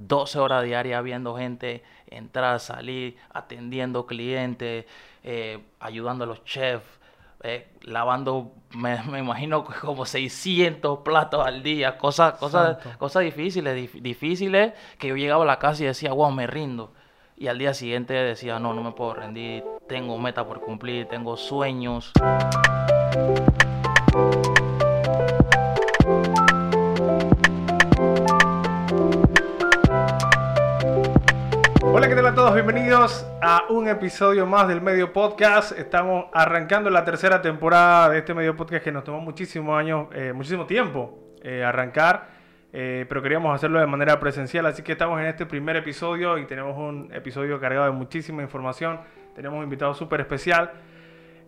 12 horas diarias viendo gente entrar, salir, atendiendo clientes, eh, ayudando a los chefs, eh, lavando, me, imagino como 600 platos al día, cosas, cosas, cosas difíciles, difíciles que yo llegaba a la casa y decía, wow, me rindo. Y al día siguiente decía, no, no me puedo rendir, tengo meta por cumplir, tengo sueños. Bienvenidos a un episodio más del Medio Podcast. Estamos arrancando la tercera temporada de este Medio Podcast que nos tomó muchísimos años, eh, muchísimo tiempo eh, arrancar, eh, pero queríamos hacerlo de manera presencial, así que estamos en este primer episodio y tenemos un episodio cargado de muchísima información. Tenemos un invitado súper especial.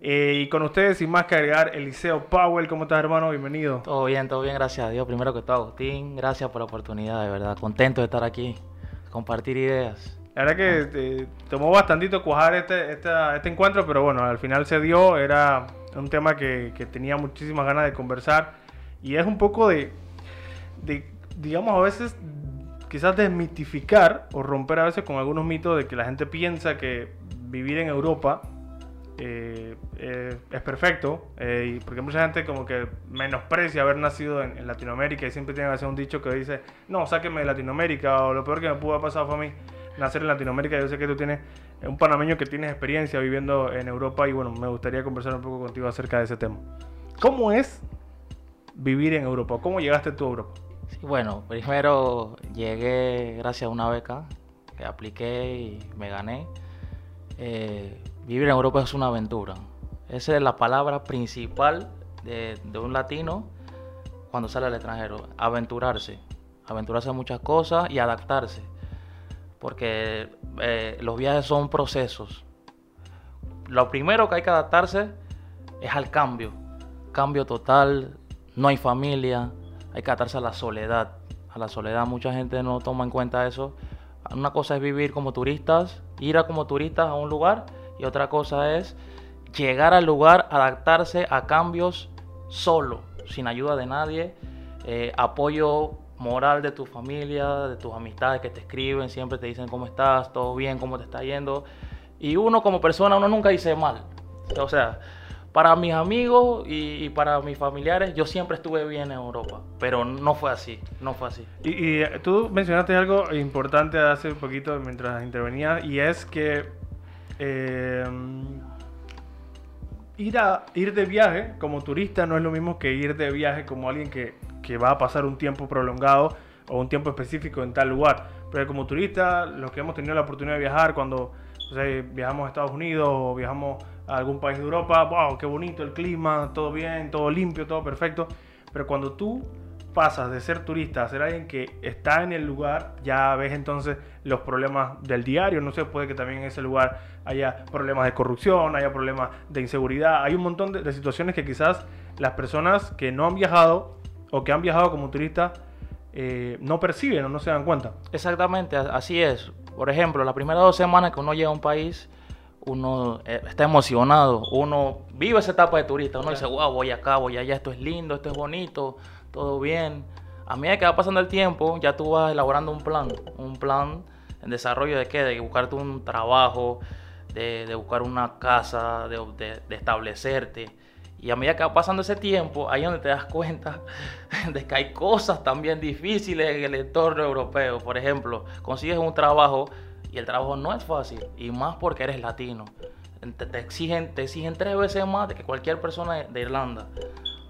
y con ustedes, sin más que agregar, Eliseo Powell. ¿Cómo estás, hermano? Bienvenido. Todo bien, todo bien, gracias a Dios. Primero que todo, Agustín, gracias por la oportunidad, de verdad. Contento de estar aquí, compartir ideas. La verdad que eh, tomó bastantito cuajar este, este encuentro, pero bueno, al final se dio. Era un tema que, tenía muchísimas ganas de conversar. Y es un poco de, digamos, a veces quizás desmitificar o romper a veces con algunos mitos de que la gente piensa que vivir en Europa eh, eh, es perfecto, y porque mucha gente como que menosprecia haber nacido en, Latinoamérica y siempre tiene que hacer un dicho que dice, no, sáqueme de Latinoamérica o lo peor que me pudo haber pasado fue a mí nacer en Latinoamérica. Yo sé que tú tienes un panameño que tienes experiencia viviendo en Europa y bueno, me gustaría conversar un poco contigo acerca de ese tema. ¿Cómo es vivir en Europa? ¿Cómo llegaste tú a Europa? Bueno, primero llegué gracias a una beca que apliqué y me gané. Eh, vivir en Europa es una aventura. Esa es la palabra principal de, de un latino cuando sale al extranjero. Aventurarse. Aventurarse a muchas cosas y adaptarse porque eh, los viajes son procesos. Lo primero que hay que adaptarse es al cambio, cambio total, no hay familia, hay que adaptarse a la soledad. A la soledad mucha gente no toma en cuenta eso. Una cosa es vivir como turistas, ir a como turistas a un lugar y otra cosa es llegar al lugar, adaptarse a cambios solo, sin ayuda de nadie, eh, apoyo moral de tu familia, de tus amistades que te escriben, siempre te dicen cómo estás, todo bien, cómo te está yendo. Y uno como persona, uno nunca dice mal. O sea, para mis amigos y, para mis familiares, yo siempre estuve bien en Europa, pero no fue así, no fue así. Y, tú mencionaste algo importante hace un poquito mientras intervenía, y es que eh, ir, a, ir de viaje como turista no es lo mismo que ir de viaje como alguien que que va a pasar un tiempo prolongado o un tiempo específico en tal lugar. Pero como turista, los que hemos tenido la oportunidad de viajar cuando viajamos a Estados Unidos o viajamos a algún país de Europa, wow, qué bonito el clima, todo bien, todo limpio, todo perfecto. Pero cuando tú pasas de ser turista a ser alguien que está en el lugar, ya ves entonces los problemas del diario. No sé, puede que también en ese lugar haya problemas de corrupción, haya problemas de inseguridad. Hay un montón de, de situaciones que quizás las personas que no han viajado o que han viajado como turistas eh, no perciben o no se dan cuenta. Exactamente, así es. Por ejemplo, las primeras dos semanas que uno llega a un país, uno eh, está emocionado, uno vive esa etapa de turista, uno dice, wow, voy acá, voy allá, esto es lindo, esto es bonito, todo bien. A medida que va pasando el tiempo, ya tú vas elaborando un plan, un plan en desarrollo de qué, de buscarte un trabajo, de, buscar una casa, de, de establecerte. Y a medida que va pasando ese tiempo, ahí es donde te das cuenta de que hay cosas también difíciles en el entorno europeo. Por ejemplo, consigues un trabajo y el trabajo no es fácil, y más porque eres latino. Te, exigen, te exigen tres veces más de que cualquier persona de Irlanda.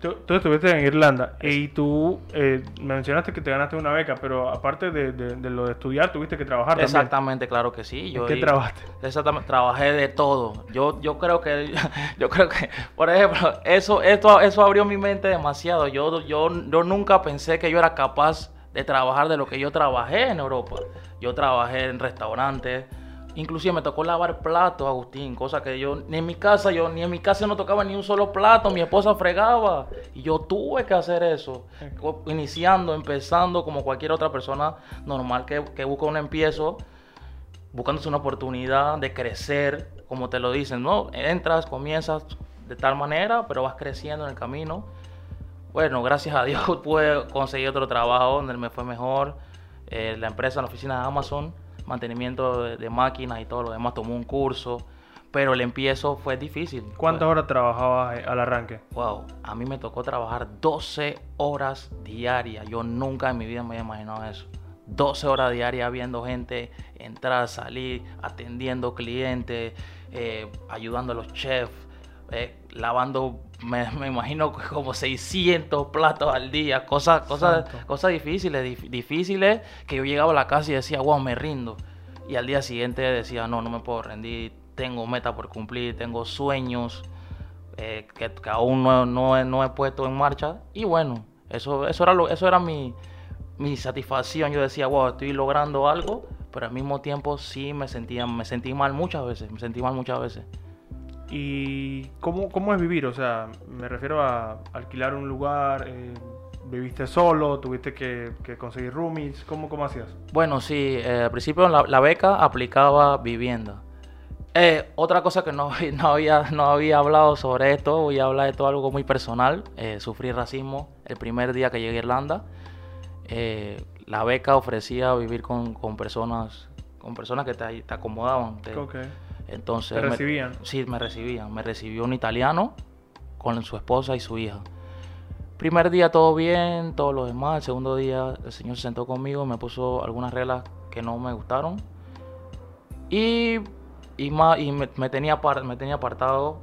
Tú, estuviste en Irlanda y tú eh, mencionaste que te ganaste una beca, pero aparte de, lo de estudiar, tuviste que trabajar Exactamente, claro que sí. Yo ¿Qué trabajaste? Exactamente, trabajé de todo. Yo, yo creo que, yo creo que, por ejemplo, eso, esto, eso abrió mi mente demasiado. Yo, yo, yo nunca pensé que yo era capaz de trabajar de lo que yo trabajé en Europa. Yo trabajé en restaurantes, Inclusive me tocó lavar platos, Agustín, cosa que yo ni en mi casa, yo ni en mi casa no tocaba ni un solo plato, mi esposa fregaba y yo tuve que hacer eso, iniciando, empezando como cualquier otra persona normal que, que busca un empiezo, buscándose una oportunidad de crecer, como te lo dicen, ¿no? Entras, comienzas de tal manera, pero vas creciendo en el camino. Bueno, gracias a Dios pude conseguir otro trabajo donde me fue mejor eh, la empresa, la oficina de Amazon, mantenimiento de, de máquinas y todo lo demás, tomó un curso, pero el empiezo fue difícil. ¿Cuántas horas trabajabas eh, al arranque? Wow, a mí me tocó trabajar 12 horas diarias. Yo nunca en mi vida me había imaginado eso. 12 horas diarias viendo gente entrar, salir, atendiendo clientes, eh, ayudando a los chefs, eh, lavando, me, me imagino como 600 platos al día, cosas, cosas, cosas difíciles, dif- difíciles, que yo llegaba a la casa y decía, wow, me rindo. Y al día siguiente decía, no, no me puedo rendir, tengo meta por cumplir, tengo sueños eh, que, que aún no, no he puesto en marcha. Y bueno, eso, eso era, lo, eso era mi, mi satisfacción. Yo decía, wow, estoy logrando algo, pero al mismo tiempo sí me sentía, me sentí mal muchas veces, me sentí mal muchas veces. ¿Y cómo, cómo es vivir? O sea, me refiero a alquilar un lugar, eh, ¿viviste solo? ¿Tuviste que, que conseguir roomies? ¿Cómo, cómo hacías? Bueno, sí, eh, al principio la, la beca aplicaba vivienda. Eh, otra cosa que no, no, había, no había hablado sobre esto, voy a hablar de esto algo muy personal. eh, sufrí racismo el primer día que llegué a Irlanda. Eh, la beca ofrecía vivir con, con personas con personas que te, te acomodaban. te- Ok. Entonces, ¿Te me- recibían? sí, me recibían. Me recibió un italiano con su esposa y su hija. Primer día todo bien, todo lo demás. El segundo día el señor se sentó conmigo, me puso algunas reglas que no me gustaron. Y, y, ma- y me, me tenía me tenía apartado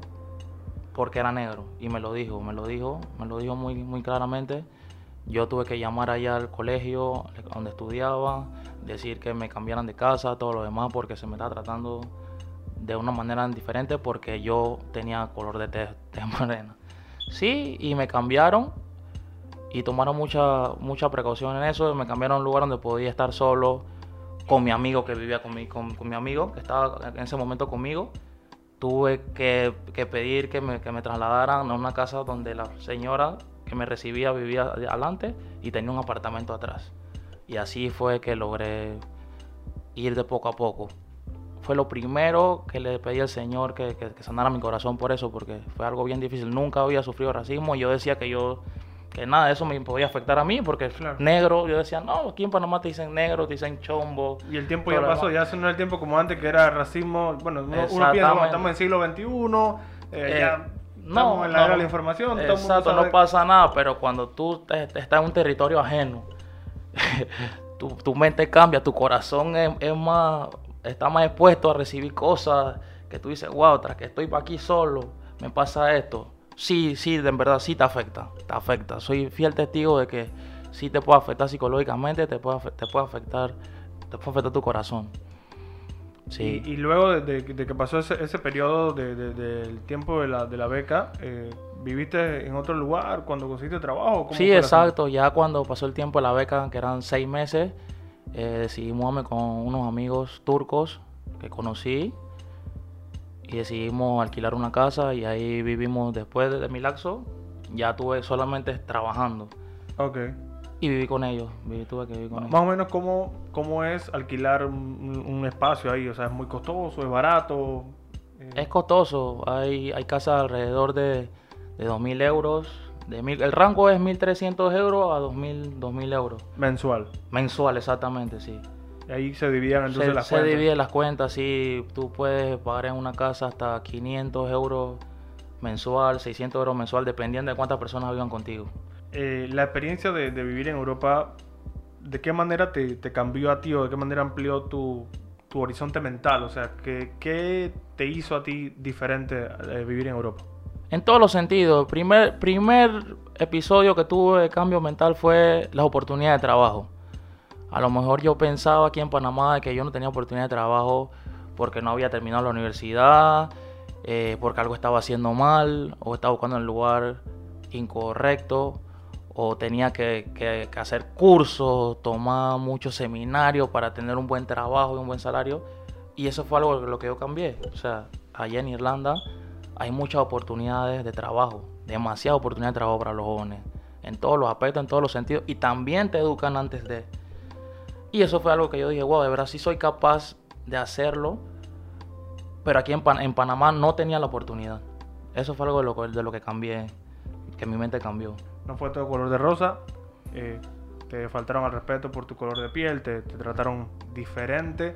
porque era negro. Y me lo dijo, me lo dijo, me lo dijo muy, muy claramente. Yo tuve que llamar allá al colegio donde estudiaba, decir que me cambiaran de casa, todo lo demás, porque se me estaba tratando de una manera diferente porque yo tenía color de tez, tez morena. Sí, y me cambiaron y tomaron mucha, mucha precaución en eso. Me cambiaron a un lugar donde podía estar solo con mi amigo que vivía con mi, con, mi amigo, que estaba en ese momento conmigo. Tuve que, que pedir que me, que me trasladaran a una casa donde la señora que me recibía vivía adelante y tenía un apartamento atrás. Y así fue que logré ir de poco a poco. Fue lo primero que le pedí al Señor que, que, que sanara mi corazón por eso, porque fue algo bien difícil. Nunca había sufrido racismo y yo decía que yo que nada de eso me podía afectar a mí, porque Claro. negro, yo decía, no, aquí en Panamá te dicen negro, te dicen chombo. Y el tiempo ya pasó, ya eso no es el tiempo como antes que era racismo. Bueno, uno, uno piensa cuando estamos en siglo XXI, eh, Eh, ya no, estamos en la no. era de la información. Exacto, no pasa nada, pero cuando tú te- te estás en un territorio ajeno, tu, tu mente cambia, tu corazón es, es más, está más expuesto a recibir cosas que tú dices, wow, tras que estoy aquí solo, me pasa esto. Sí, sí, en verdad sí te afecta, te afecta. Soy fiel testigo de que sí te puede afectar psicológicamente, te puede, te puede afectar, te puede afectar tu corazón. Sí. Y, y luego de, de- de que pasó ese, ese periodo de- de- del tiempo de la, de la beca, eh, ¿viviste en otro lugar cuando conseguiste trabajo? ¿Cómo Sí, exacto. Ya cuando pasó el tiempo de la beca, que eran seis meses, eh, decidí mudarme con unos amigos turcos que conocí y decidimos alquilar una casa y ahí vivimos después de, de mi laxo. Ya tuve solamente trabajando Ok. y viví con ellos. Viví, tuve que vivir con ellos. Más o menos, ¿cómo, cómo es alquilar un, espacio ahí? O sea, ¿es muy costoso? ¿Es barato? Eh, Es costoso. Hay, hay casas alrededor de, de 2.000 euros. De mil, el rango es 1.300 euros a 2.000, 2.000 euros. mensual. Mensual, exactamente, sí. Y ahí se dividían entonces se, las se cuentas. divide las cuentas, sí, tú puedes pagar en una casa hasta 500 euros mensual, 600 euros mensual, dependiendo de cuántas personas vivan contigo. Eh, la experiencia de, de vivir en Europa, ¿de qué manera te, te cambió a ti o de qué manera amplió tu, tu horizonte mental? O sea, ¿qué, qué te hizo a ti diferente eh, vivir en Europa? En todos los sentidos, primer, primer episodio que tuve de cambio mental fue las oportunidades de trabajo. A lo mejor yo pensaba aquí en Panamá que yo no tenía oportunidad de trabajo porque no había terminado la universidad, eh, porque algo estaba haciendo mal, o estaba buscando el lugar incorrecto, o tenía que, que- que hacer cursos, tomar muchos seminarios para tener un buen trabajo y un buen salario. Y eso fue algo lo que yo cambié. O sea, allá en Irlanda hay muchas oportunidades de trabajo, demasiadas oportunidades de trabajo para los jóvenes, en todos los aspectos, en todos los sentidos, y también te educan antes de. Y eso fue algo que yo dije, wow, de verdad sí soy capaz de hacerlo, pero aquí en, Pan- en Panamá no tenía la oportunidad. Eso fue algo de lo, de lo que cambié, que mi mente cambió. No fue todo color de rosa. eh, te faltaron al respeto por tu color de piel, te trataron diferente,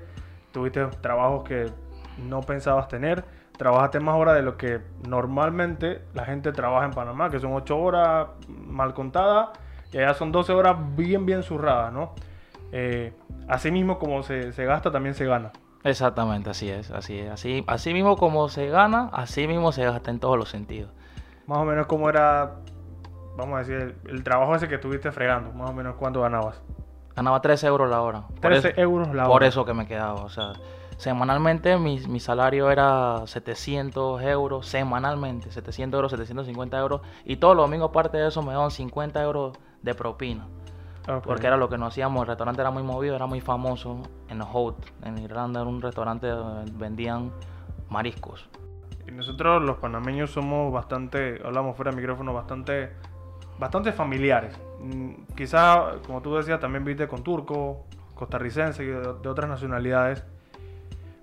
tuviste trabajos que no pensabas tener, trabajaste más horas de lo que normalmente la gente trabaja en Panamá, que son 8 horas mal contadas, y allá son 12 horas bien, bien zurradas, ¿no? Eh, así mismo como se, se gasta, también se gana. Exactamente, así es, así es. Así, así mismo como se gana, así mismo se gasta en todos los sentidos. Más o menos como era, vamos a decir, el, el trabajo ese que estuviste fregando, más o menos cuánto ganabas. Ganaba 13 euros la hora. Por 13 eso- euros la hora. Por eso que me quedaba, o sea, semanalmente mi, mi salario era 700 euros, semanalmente, 700 euros, 750 euros, y todos los domingos aparte de eso me daban 50 euros de propina, porque era lo que nos hacíamos, el restaurante era muy movido, era muy famoso en Hout, en Irlanda era un restaurante donde vendían mariscos. Y nosotros los panameños somos bastante, hablamos fuera de micrófono, bastante, bastante familiares. Mm, Quizá, como tú decías, también viste con turco, costarricense y de, de otras nacionalidades.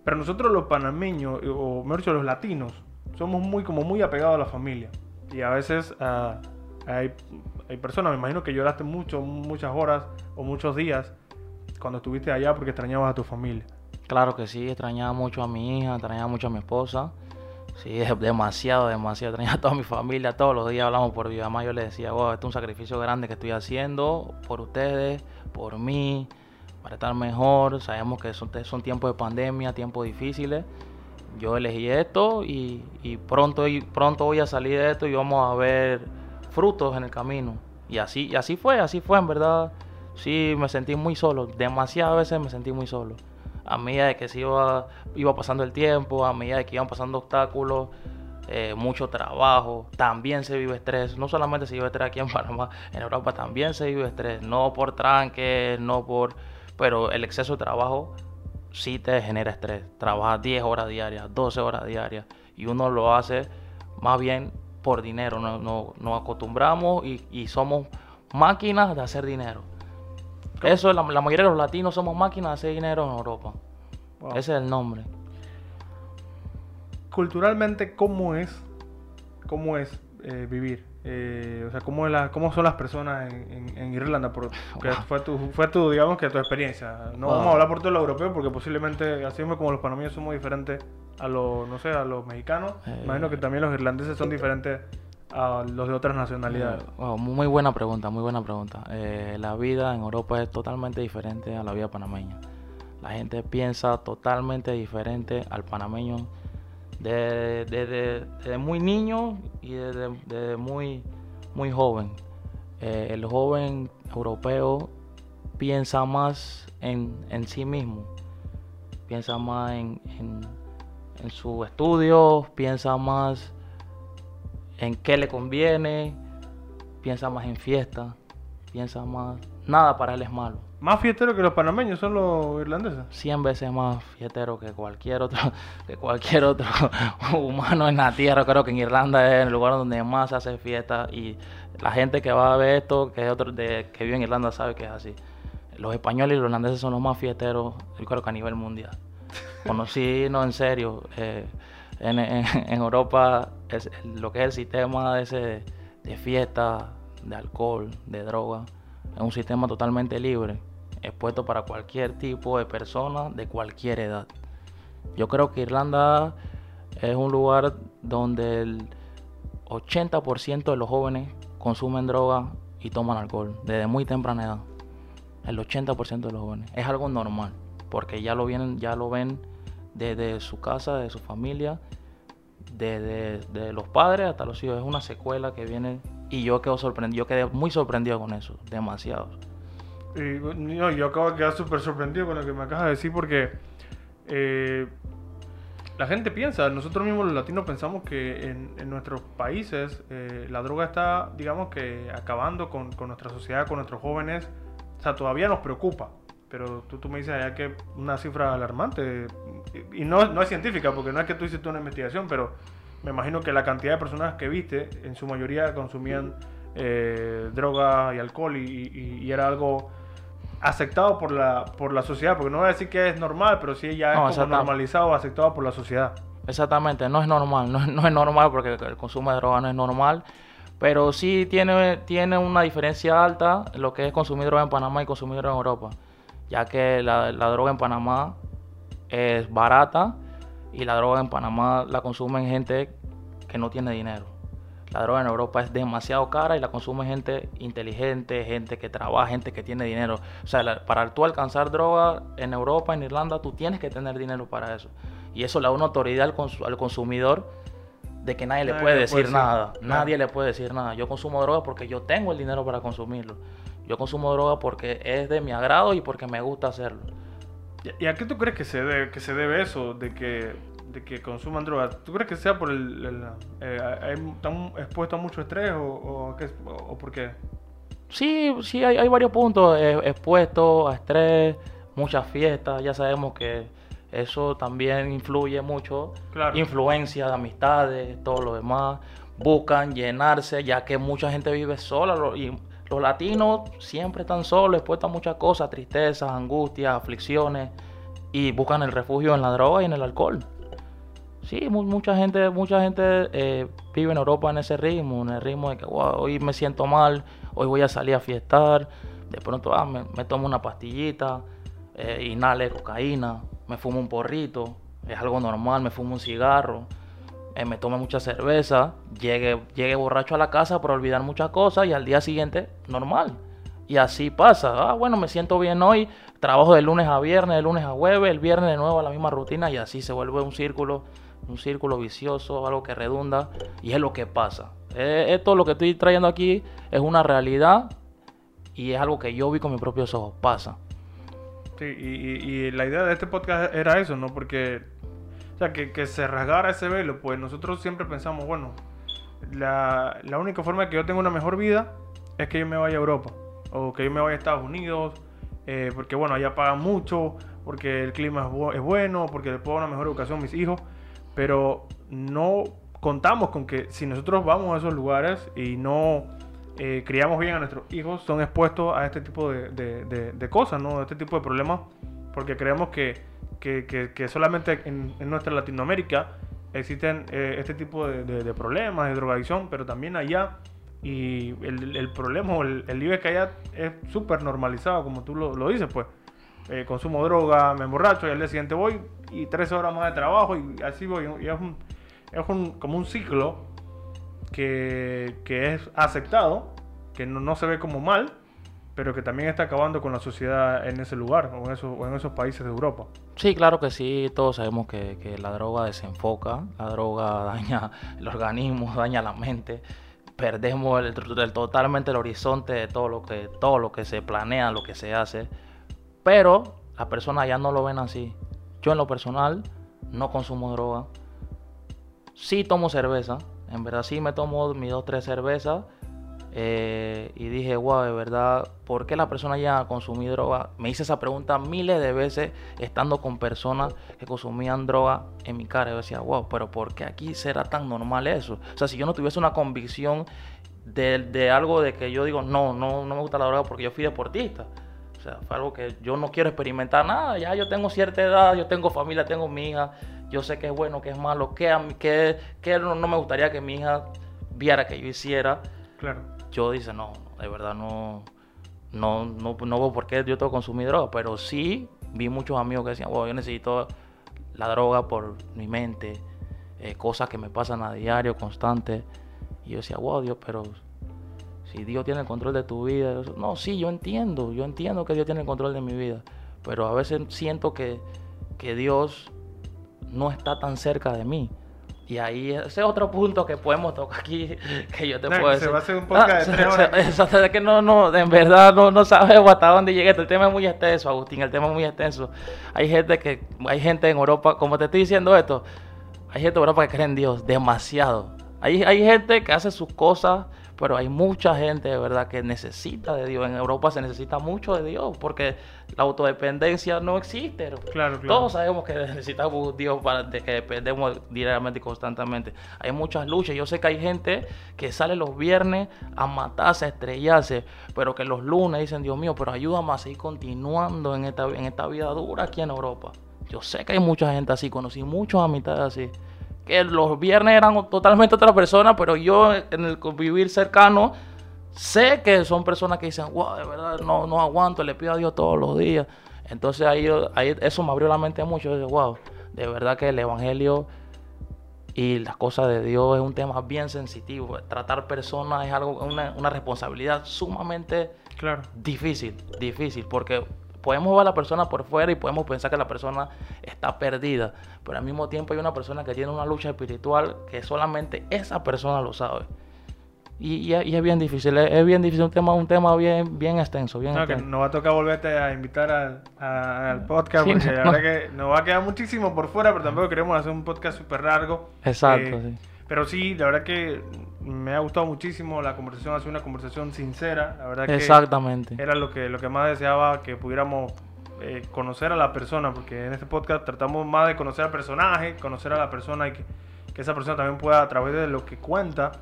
Pero nosotros los panameños, o mejor dicho, los latinos, somos muy, como muy apegados a la familia. Y a veces ah, hay, hay personas, me imagino que lloraste mucho, muchas horas o muchos días cuando estuviste allá porque extrañabas a tu familia. Claro que sí, extrañaba mucho a mi hija, extrañaba mucho a mi esposa. Sí, demasiado, demasiado. Extrañaba a toda mi familia. Todos los días hablamos por vida. Además, yo le decía, wow, esto es un sacrificio grande que estoy haciendo por ustedes, por mí, para estar mejor. Sabemos que son, son tiempos de pandemia, tiempos difíciles. Yo elegí esto y, y pronto, pronto voy a salir de esto y vamos a ver frutos en el camino. Y así, y así fue, así fue, en verdad. Sí, me sentí muy solo. Demasiadas veces me sentí muy solo a medida de que se iba, iba pasando el tiempo, a medida de que iban pasando obstáculos, eh, mucho trabajo, también se vive estrés. No solamente se vive estrés aquí en Panamá, en Europa también se vive estrés. No por tranques, no por... Pero el exceso de trabajo sí te genera estrés. Trabajas 10 horas diarias, 12 horas diarias y uno lo hace más bien por dinero. No- no- nos acostumbramos y, y somos máquinas de hacer dinero. Eso, la, la mayoría de los latinos somos máquinas de hacer dinero en Europa. Wow. Ese es el nombre. culturalmente cómo es cómo es eh, vivir Eh, o sea cómo, es la- cómo son las personas en, en- en Irlanda porque Wow. fue tu fue tu digamos que tu experiencia no Wow. vamos a hablar por todo lo europeo porque posiblemente así mismo como los panameños somos diferentes a los no sé a los mexicanos Eh. imagino que también los irlandeses son diferentes a los de otras nacionalidades Eh, wow, muy buena pregunta, muy buena pregunta. Eh, la vida en Europa es totalmente diferente a la vida panameña. La gente piensa totalmente diferente al panameño desde de, de- desde muy niño y desde, desde muy, muy joven. Eh, el joven europeo piensa más en, en sí mismo, piensa más en, en, en sus estudios, piensa más en qué le conviene, piensa más en fiesta, piensa más... Nada para él es malo. Más fiesteros que los panameños son los irlandeses 100 veces más fiestero que cualquier otro que cualquier otro humano en la tierra. Creo que en Irlanda es el lugar donde más se hace fiesta y la gente que va a ver esto, que es otro de, que vive en Irlanda sabe que es así. Los españoles y los irlandeses son los más fiesteros, yo creo que a nivel mundial. Conocí, no en serio, eh, en, en- en Europa es- lo que es el sistema ese de fiesta, de alcohol, de droga, es un sistema totalmente libre, expuesto para cualquier tipo de persona de cualquier edad. Yo creo que Irlanda es un lugar donde el 80% de los jóvenes consumen droga y toman alcohol desde muy temprana edad. El 80% de los jóvenes. Es algo normal, porque ya lo vienen, ya lo ven desde su casa, de su familia, desde de los padres hasta los hijos. Es una secuela que viene y yo quedo sorprendido, yo quedé muy sorprendido con eso, demasiado. Y, no, yo acabo de quedar súper sorprendido con lo que me acabas de decir porque eh, la gente piensa, nosotros mismos los latinos pensamos que en, nuestros países eh, la droga está, digamos que, acabando con, nuestra sociedad, con nuestros jóvenes. O sea, todavía nos preocupa. Pero tú, tú me dices allá que una cifra alarmante. Y, no, no es científica, porque no es que tú hiciste una investigación, pero me imagino que la cantidad de personas que viste, en su mayoría consumían eh, droga y alcohol y era algo aceptado por la, por la sociedad, porque no voy a decir que es normal, pero sí ya es No, como exacto. normalizado, aceptado por la sociedad. Exactamente, no es normal, no, es- no es normal porque el consumo de droga no es normal, Pero sí tiene, tiene una diferencia alta lo que es consumir droga en Panamá y consumir droga en Europa. Ya que la, la droga en Panamá es barata y la droga en Panamá la consumen gente que no tiene dinero. La droga en Europa es demasiado cara y la consume gente inteligente, gente que trabaja, gente que tiene dinero. O sea, para tú alcanzar droga en Europa, en Irlanda, tú tienes que tener dinero para eso. Y eso le da una autoridad al, consumidor de que nadie, le puede decir nada. Nadie le puede decir nada. Yo consumo droga porque yo tengo el dinero para consumirlo. Yo consumo droga porque es de mi agrado y porque me gusta hacerlo. ¿Y a qué tú crees que se debe, que se debe eso de que de que consuman drogas, ¿tú crees que sea por el... Eh, ¿Están expuestos a mucho estrés o, o, por qué? Sí, sí, hay, hay varios puntos eh, expuestos a estrés, muchas fiestas, ya sabemos que eso también influye mucho, claro. influencia de amistades, todo lo demás, buscan llenarse, ya que mucha gente vive sola y los latinos siempre están solos, expuestos a muchas cosas, tristezas, angustias, aflicciones, y buscan el refugio en la droga y en el alcohol. Sí, mucha gente, mucha gente eh, vive en Europa en ese ritmo, en el ritmo de que hoy me siento mal, hoy voy a salir a fiestar, de pronto ah, me, tomo una pastillita, eh, inhale cocaína, me fumo un porrito, es algo normal, me fumo un cigarro, eh, me tomo mucha cerveza, llegue, llegue borracho a la casa para olvidar muchas cosas y al día siguiente normal. Y así pasa, ah, bueno, me siento bien hoy, trabajo de lunes a viernes, de lunes a jueves, el viernes de nuevo a la misma rutina y así se vuelve un círculo un círculo vicioso, algo que redunda, y es lo que pasa. Eh, esto lo que estoy trayendo aquí es una realidad y es algo que yo vi con mis propios ojos, pasa. Sí, y, la idea de este podcast era eso, ¿no? Porque, o sea, que, se rasgara ese velo, pues nosotros siempre pensamos, bueno, la, la única forma de que yo tenga una mejor vida es que yo me vaya a Europa, o que yo me vaya a Estados Unidos, eh, porque bueno, allá pagan mucho, porque el clima es, es bueno, porque le puedo dar una mejor educación a mis hijos pero no contamos con que si nosotros vamos a esos lugares y no eh, criamos bien a nuestros hijos, son expuestos a este tipo de, cosas, ¿no? A este tipo de problemas, porque creemos que, solamente en, nuestra Latinoamérica existen eh, este tipo de, problemas de drogadicción, pero también allá. Y el, problema o el, el que allá es súper normalizado, como tú lo, dices, pues. Eh, consumo droga, me emborracho y al día siguiente voy y tres horas más de trabajo y así voy. Y es, un, es un, como un ciclo que, que es aceptado, que no, no, se ve como mal, pero que también está acabando con la sociedad en ese lugar o en, esos, o en esos países de Europa. Sí, claro que sí, todos sabemos que, que la droga desenfoca, la droga daña el organismo, daña la mente perdemos el, totalmente el horizonte de todo lo que todo lo que se planea, lo que se hace. Pero las personas ya no lo ven así. Yo en lo personal no consumo droga. Sí tomo cerveza. En verdad sí me tomo mis dos, tres cervezas. Eh, y dije, wow, de verdad, ¿por qué la persona ya a consumir droga? Me hice esa pregunta miles de veces estando con personas que consumían droga en mi cara. Yo decía, wow, pero ¿por qué aquí será tan normal eso? O sea, si yo no tuviese una convicción de, de algo de que yo digo, no, no, no me gusta la droga porque yo fui deportista. O sea, fue algo que yo no quiero experimentar nada. Ya yo tengo cierta edad, yo tengo familia, tengo mi hija. Yo sé que es bueno, que es malo, que, que, que no, me gustaría que mi hija viera que yo hiciera. Claro. Yo dice, no, de verdad no, no, no, no veo por qué yo tengo que consumir droga. Pero sí vi muchos amigos que decían, bueno, yo necesito la droga por mi mente, eh, cosas que me pasan a diario, constante. Y yo decía, wow, Dios, pero si Dios tiene el control de tu vida. No, sí, yo entiendo, yo entiendo que Dios tiene el control de mi vida, pero a veces siento que, que Dios no está tan cerca de mí. Y ahí ese es otro punto que podemos tocar aquí, que yo te puedo decir. Se va a hacer un podcast de tres horas. Eso es que no, no, en verdad no, no sabemos hasta dónde llegué. El tema es muy extenso, Agustín, el tema es muy extenso. Hay gente que, hay gente en Europa, como te estoy diciendo esto, hay gente en Europa que cree en Dios demasiado. Hay, hay gente que hace sus cosas pero hay mucha gente de verdad que necesita de Dios. En Europa se necesita mucho de Dios porque la autodependencia no existe. Claro, claro. Todos sabemos que necesitamos Dios para de que dependemos diariamente y constantemente. Hay muchas luchas. Yo sé que hay gente que sale los viernes a matarse, a estrellarse, pero que los lunes dicen, Dios mío, pero ayúdame a seguir continuando en esta, en esta vida dura aquí en Europa. Yo sé que hay mucha gente así, conocí muchos amistades así que los viernes eran totalmente otra persona, pero yo en el convivir cercano sé que son personas que dicen, wow, de verdad, no, no aguanto, le pido a Dios todos los días. Entonces ahí, ahí eso me abrió la mente mucho. Yo wow, de verdad que el Evangelio y las cosas de Dios es un tema bien sensitivo. Tratar personas es algo, una, una responsabilidad sumamente Claro. difícil, difícil, porque podemos ver a la persona por fuera y podemos pensar que la persona está perdida, pero al mismo tiempo hay una persona que tiene una lucha espiritual que solamente esa persona lo sabe. Y, y es- y es bien difícil, es, es bien difícil, un tema, un tema bien, bien extenso, bien No, que extenso. nos va a tocar volverte a invitar al, a- al podcast, Sí, porque la no. verdad que nos va a quedar muchísimo por fuera, pero tampoco queremos hacer un podcast súper largo. Exacto, Eh, sí. Pero sí, la verdad que me ha gustado muchísimo la conversación, ha sido una conversación sincera, la verdad que Exactamente. era lo que, lo que más deseaba, que pudiéramos eh, conocer a la persona, porque en este podcast tratamos más de conocer al personaje, conocer a la persona y que, que esa persona también pueda, a través de lo que cuenta,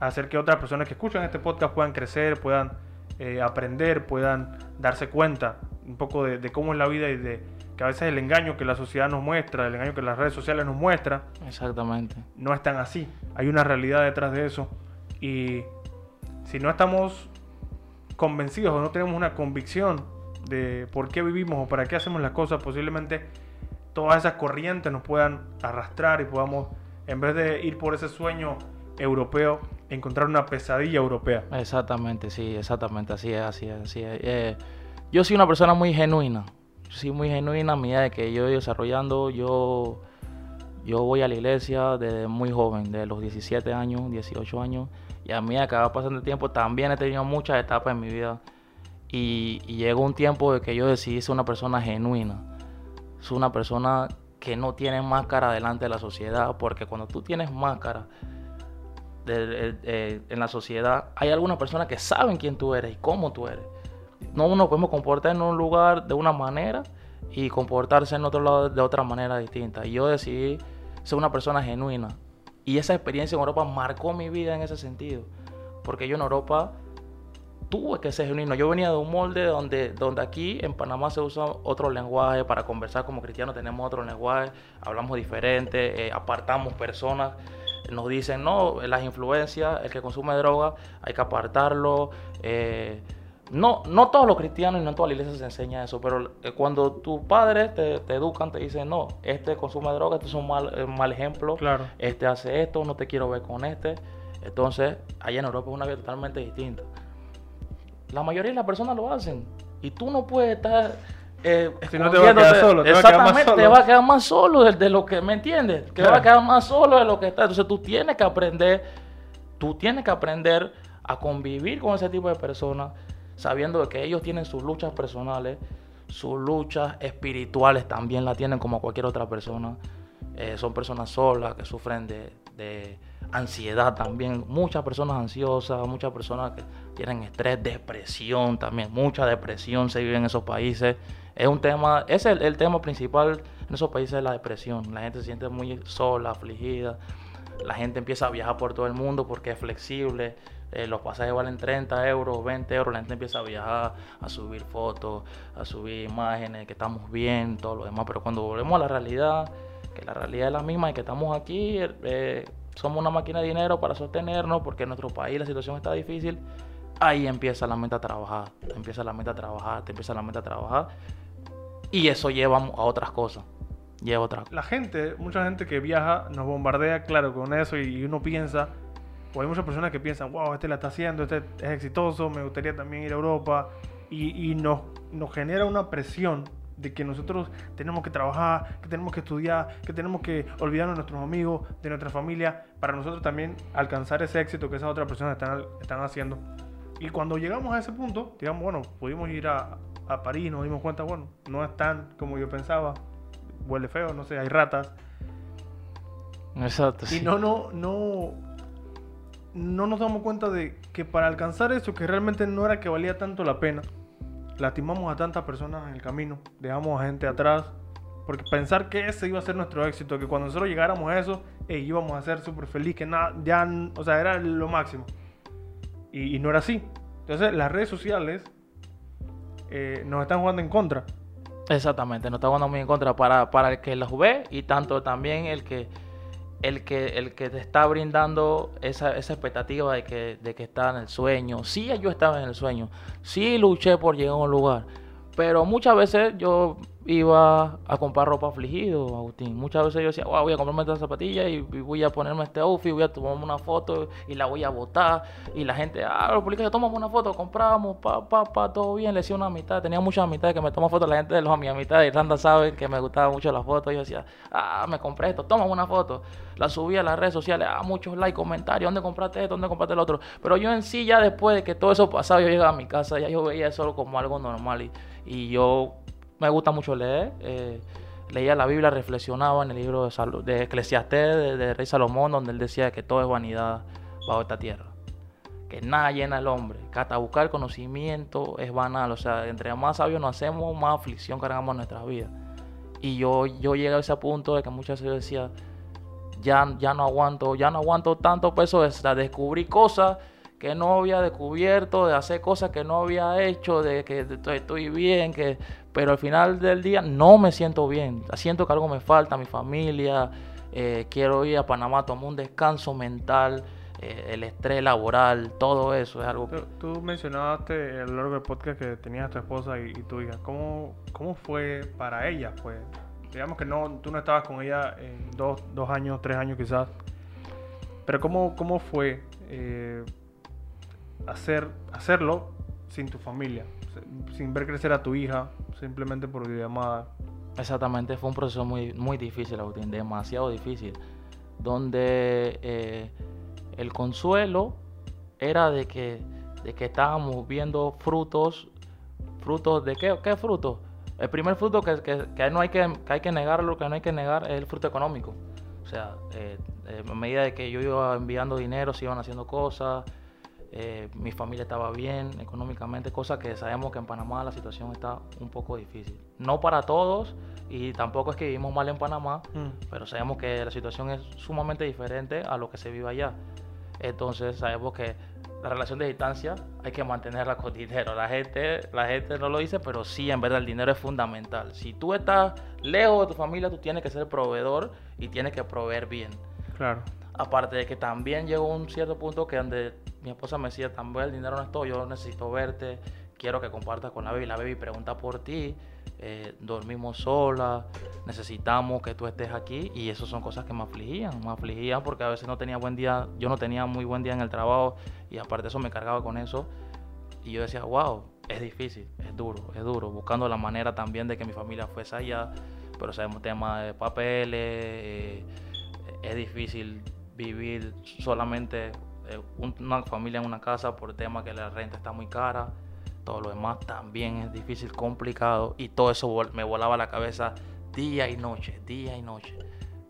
hacer que otras personas que escuchan este podcast puedan crecer, puedan eh, aprender, puedan darse cuenta un poco de, de cómo es la vida y de que a veces el engaño que la sociedad nos muestra, el engaño que las redes sociales nos muestran, Exactamente. no es tan así. Hay una realidad detrás de eso. Y si no estamos convencidos o no tenemos una convicción de por qué vivimos o para qué hacemos las cosas, posiblemente todas esas corrientes nos puedan arrastrar y podamos, en vez de ir por ese sueño europeo, encontrar una pesadilla europea. Exactamente, sí, exactamente, así es, así es, así es. Eh, yo soy una persona muy genuina, sí, muy genuina a medida de que yo desarrollando, yo, yo voy a la iglesia desde muy joven, de los 17 años, 18 años, y a que va pasando el tiempo también he tenido muchas etapas en mi vida, y, y llegó un tiempo de que yo decidí ser una persona genuina, soy una persona que no tiene máscara delante de la sociedad, porque cuando tú tienes máscara, de- en la sociedad, hay algunas personas que saben quién tú eres y cómo tú eres. No nos podemos comportar en un lugar de una manera y comportarse en otro lado de otra manera distinta. Y yo decidí ser una persona genuina. Y esa experiencia en Europa marcó mi vida en ese sentido. Porque yo en Europa tuve que ser genuino. Yo venía de un molde donde, donde aquí en Panamá se usa otro lenguaje. Para conversar como cristianos tenemos otro lenguaje. Hablamos diferente, eh, apartamos personas. Nos dicen, no, las influencias, el que consume droga, hay que apartarlo. eh, no, no todos los cristianos y no en toda la iglesia se enseña eso, pero eh, cuando tus padres te, te educan, te dicen, no, este consume droga, este es un mal, eh, mal ejemplo, Claro. este hace esto, no te quiero ver con este. Entonces, allá en Europa es una vida totalmente distinta. La mayoría de las personas lo hacen. Y tú no puedes estar. eh, Si no te vas a quedar solo, te vas a quedar más Exactamente, te solo. vas a quedar más solo de, de lo que, ¿me entiendes? Claro. vas a quedar más solo de lo que está. Entonces tú tienes que aprender, tú tienes que aprender a convivir con ese tipo de personas, sabiendo que ellos tienen sus luchas personales, sus luchas espirituales también la tienen como cualquier otra persona. Eh, son personas solas que sufren de, de ansiedad también. Muchas personas ansiosas, muchas personas que tienen estrés, depresión también. Mucha depresión se vive en esos países. Es un tema, es el, el tema principal en esos países es la depresión. La gente se siente muy sola, afligida. La gente empieza a viajar por todo el mundo porque es flexible. Eh, los pasajes valen 30 euros, 20 euros. La gente empieza a viajar, a subir fotos, a subir imágenes, que estamos bien, todo lo demás. Pero cuando volvemos a la realidad, que la realidad es la misma y que estamos aquí, eh, somos una máquina de dinero para sostenernos porque en nuestro país la situación está difícil. Ahí empieza la mente a trabajar, empieza la mente a trabajar, te empieza la mente a trabajar. Y eso lleva a otras cosas. Lleva a otras La gente, mucha gente que viaja nos bombardea, claro, con eso y uno piensa, o hay muchas personas que piensan, wow, este la está haciendo, este es exitoso, me gustaría también ir a Europa, y, y nos, nos genera una presión de que nosotros tenemos que trabajar, que tenemos que estudiar, que tenemos que olvidarnos de nuestros amigos, de nuestra familia, para nosotros también alcanzar ese éxito que esas otras personas están, están haciendo. Y cuando llegamos a ese punto, digamos, bueno, pudimos ir a, a París, nos dimos cuenta, bueno, no es tan como yo pensaba, huele feo, no sé, hay ratas. Exacto. Y sí. no, no, no, no nos damos cuenta de que para alcanzar eso, que realmente no era que valía tanto la pena, lastimamos a tantas personas en el camino, dejamos a gente atrás, porque pensar que ese iba a ser nuestro éxito, que cuando nosotros llegáramos a eso, ey, íbamos a ser súper feliz, que nada, ya, o sea, era lo máximo. Y, y no era así. Entonces, las redes sociales eh, nos están jugando en contra. Exactamente, no está jugando muy en contra para, para el que las ve y tanto también el que el que, el que te está brindando esa, esa expectativa de que, de que está en el sueño. Sí, yo estaba en el sueño. Sí, luché por llegar a un lugar. Pero muchas veces yo iba a comprar ropa afligido, Agustín. Muchas veces yo decía, wow, voy a comprarme esta zapatilla y, voy a ponerme este outfit, voy a tomarme una foto y la voy a botar. Y la gente, ah, los policías, tomamos una foto, compramos, pa, pa, pa, todo bien. Le decía una mitad, tenía muchas amistades que me toman fotos. La gente de los mi amistad de Irlanda sabe que me gustaba mucho la foto. Yo decía, ah, me compré esto, toma una foto. La subí a las redes sociales, ah, muchos likes, comentarios, ¿dónde compraste esto? ¿Dónde compraste el otro? Pero yo en sí, ya después de que todo eso pasaba, yo llegaba a mi casa, ya yo veía eso como algo normal. Y, y yo me gusta mucho leer. Eh, leía la Biblia, reflexionaba en el libro de, de Eclesiastés de, Rey Salomón, donde él decía que todo es vanidad bajo esta tierra. Que nada llena al hombre. Que hasta buscar conocimiento es banal. O sea, entre más sabios nos hacemos, más aflicción cargamos en nuestras vidas. Y yo, yo llegué a ese punto de que muchas veces decía, ya, ya no aguanto, ya no aguanto tanto peso. Sea, descubrí cosas que no había descubierto, de hacer cosas que no había hecho, de que estoy bien, que pero al final del día no me siento bien. Siento que algo me falta, mi familia, eh, quiero ir a Panamá tomar un descanso mental, eh, el estrés laboral, todo eso es algo que... Tú, mencionaste a lo largo del podcast que tenías a tu esposa y, tu hija. ¿Cómo, ¿Cómo fue para ella? Pues, digamos que no, tú no estabas con ella en dos, dos años, tres años quizás. Pero ¿cómo, cómo fue eh, hacer, hacerlo sin tu familia, sin ver crecer a tu hija, simplemente por videollamada. Exactamente, fue un proceso muy, muy difícil, Agustín, demasiado difícil, donde eh, el consuelo era de que, de que estábamos viendo frutos, frutos de qué, qué frutos. El primer fruto que, que, no hay que, que hay que que no hay que negar, es el fruto económico. O sea, eh, eh, a medida de que yo iba enviando dinero, se iban haciendo cosas, eh, mi familia estaba bien económicamente, cosa que sabemos que en Panamá la situación está un poco difícil. No para todos y tampoco es que vivimos mal en Panamá, mm. pero sabemos que la situación es sumamente diferente a lo que se vive allá. Entonces sabemos que la relación de distancia hay que mantenerla con dinero. La gente, la gente no lo dice, pero sí, en verdad el dinero es fundamental. Si tú estás lejos de tu familia, tú tienes que ser proveedor y tienes que proveer bien. Claro. Aparte de que también llegó un cierto punto que donde mi esposa me decía, también el dinero no es todo, yo necesito verte, quiero que compartas con la baby. La baby pregunta por ti, eh, dormimos sola, necesitamos que tú estés aquí y eso son cosas que me afligían, me afligían porque a veces no tenía buen día, yo no tenía muy buen día en el trabajo y aparte eso me cargaba con eso y yo decía, wow, es difícil, es duro, es duro, buscando la manera también de que mi familia fuese allá, pero sabemos tema de papeles, eh, es difícil vivir solamente eh, una familia en una casa por el tema que la renta está muy cara. Todo lo demás también es difícil, complicado. Y todo eso me volaba la cabeza día y noche, día y noche.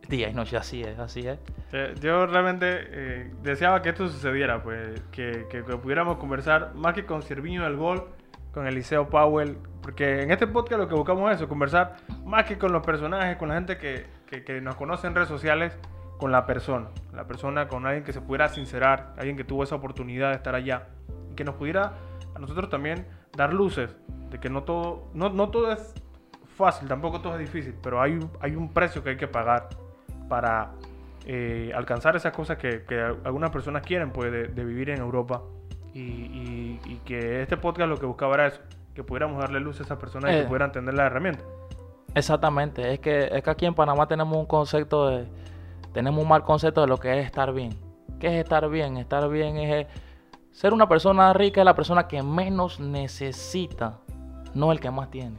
Día y noche, así es, así es. Eh, yo realmente eh, deseaba que esto sucediera, pues que, que, pudiéramos conversar más que con Sirviño del Gol, con Eliseo Powell, porque en este podcast lo que buscamos es eso, conversar más que con los personajes, con la gente que, que nos conoce en redes sociales, con la persona, la persona con alguien que se pudiera sincerar, alguien que tuvo esa oportunidad de estar allá y que nos pudiera a nosotros también dar luces de que no todo, no, no todo es fácil, tampoco todo es difícil, pero hay, hay un precio que hay que pagar para eh, alcanzar esas cosas que, que, algunas personas quieren pues, de, vivir en Europa y, y, que este podcast lo que buscaba era eso, que pudiéramos darle luz a esas personas y que eh. pudieran tener la herramienta. Exactamente, es que, es que aquí en Panamá tenemos un concepto de tenemos un mal concepto de lo que es estar bien. ¿Qué es estar bien? Estar bien es ser una persona rica, es la persona que menos necesita, no el que más tiene.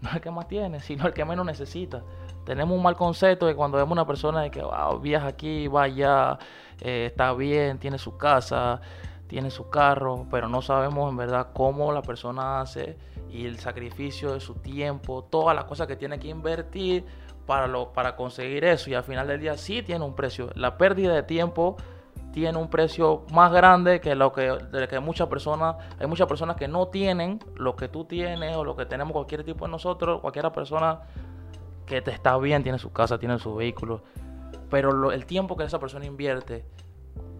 No el que más tiene, sino el que menos necesita. Tenemos un mal concepto de cuando vemos una persona de que viaja aquí, va allá, eh, está bien, tiene su casa, tiene su carro, pero no sabemos en verdad cómo la persona hace y el sacrificio de su tiempo, todas las cosas que tiene que invertir para, lo, para conseguir eso. Y al final del día sí tiene un precio. La pérdida de tiempo tiene un precio más grande que lo que, muchas personas, hay muchas personas que no tienen lo que tú tienes o lo que tenemos cualquier tipo de nosotros, cualquier persona que te está bien, tiene su casa, tiene su vehículo, pero el tiempo que esa persona invierte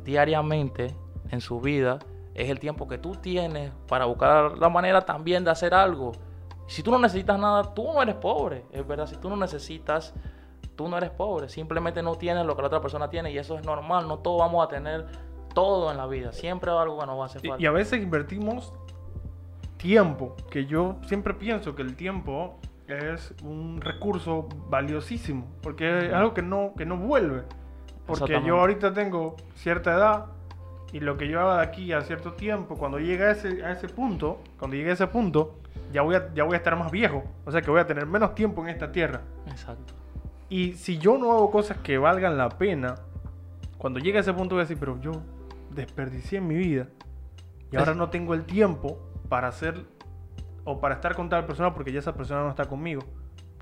diariamente en su vida es el tiempo que tú tienes para buscar la manera también de hacer algo si tú no necesitas nada, tú no eres pobre, es verdad. Si tú no necesitas, tú no eres pobre, simplemente no tienes lo que la otra persona tiene y eso es normal, no todos vamos a tener todo en la vida, siempre algo que nos va a hacer falta. Y, a veces invertimos tiempo, que yo siempre pienso que el tiempo es un recurso valiosísimo, porque es algo que no, que no vuelve. Porque yo ahorita tengo cierta edad y lo que yo haga de aquí a cierto tiempo, cuando llegue a ese, a ese punto, cuando llegue a ese punto, ya voy, a, ya voy a estar más viejo. O sea que voy a tener menos tiempo en esta tierra. Exacto. Y si yo no hago cosas que valgan la pena, cuando llegue a ese punto voy a decir, pero yo desperdicié mi vida y ahora no tengo el tiempo para hacer o para estar con tal persona porque ya esa persona no está conmigo,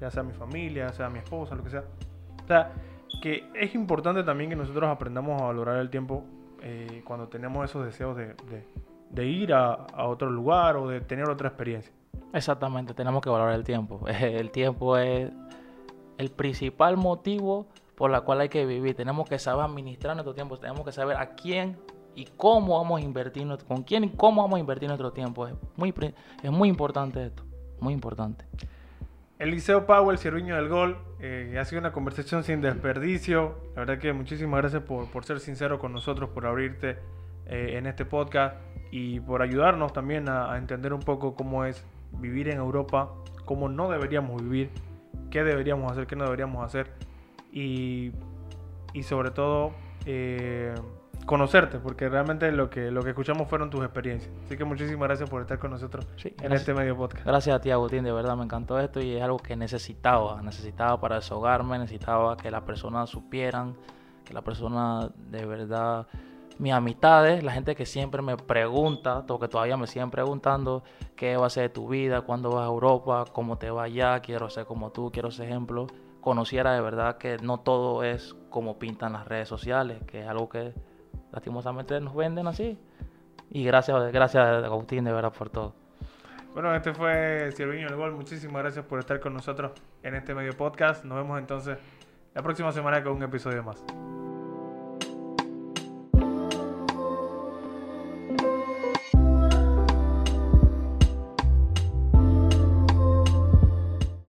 ya sea mi familia, sea mi esposa, lo que sea. O sea, que es importante también que nosotros aprendamos a valorar el tiempo eh, cuando tenemos esos deseos de, de, ir a, a, otro lugar o de tener otra experiencia. Exactamente, tenemos que valorar el tiempo. El tiempo es el principal motivo por la cual hay que vivir. Tenemos que saber administrar nuestro tiempo, tenemos que saber a quién y cómo vamos a invertir, con quién y cómo vamos a invertir nuestro tiempo. Es muy, es muy importante esto, muy importante. Eliseo Powell, Sirviño del Gol, eh, ha sido una conversación sin desperdicio. La verdad que muchísimas gracias por, por ser sincero con nosotros, por abrirte eh, en este podcast y por ayudarnos también a, entender un poco cómo es vivir en Europa, cómo no deberíamos vivir, qué deberíamos hacer, qué no deberíamos hacer y, y sobre todo eh, conocerte, porque realmente lo que, lo que escuchamos fueron tus experiencias. Así que muchísimas gracias por estar con nosotros en este medio podcast. Gracias a ti, Agustín, de verdad me encantó esto y es algo que necesitaba, necesitaba para desahogarme, necesitaba que las personas supieran, que la persona de verdad, mis amistades, la gente que siempre me pregunta, que todavía me siguen preguntando qué va a ser de tu vida, cuándo vas a Europa, cómo te va allá, quiero ser como tú, quiero ser ejemplo conociera de verdad que no todo es como pintan las redes sociales, que es algo que lastimosamente nos venden así. Y gracias, gracias Agustín de verdad por todo. Bueno, este fue Sirviño el Gol. Muchísimas gracias por estar con nosotros en este medio podcast. Nos vemos entonces la próxima semana con un episodio más.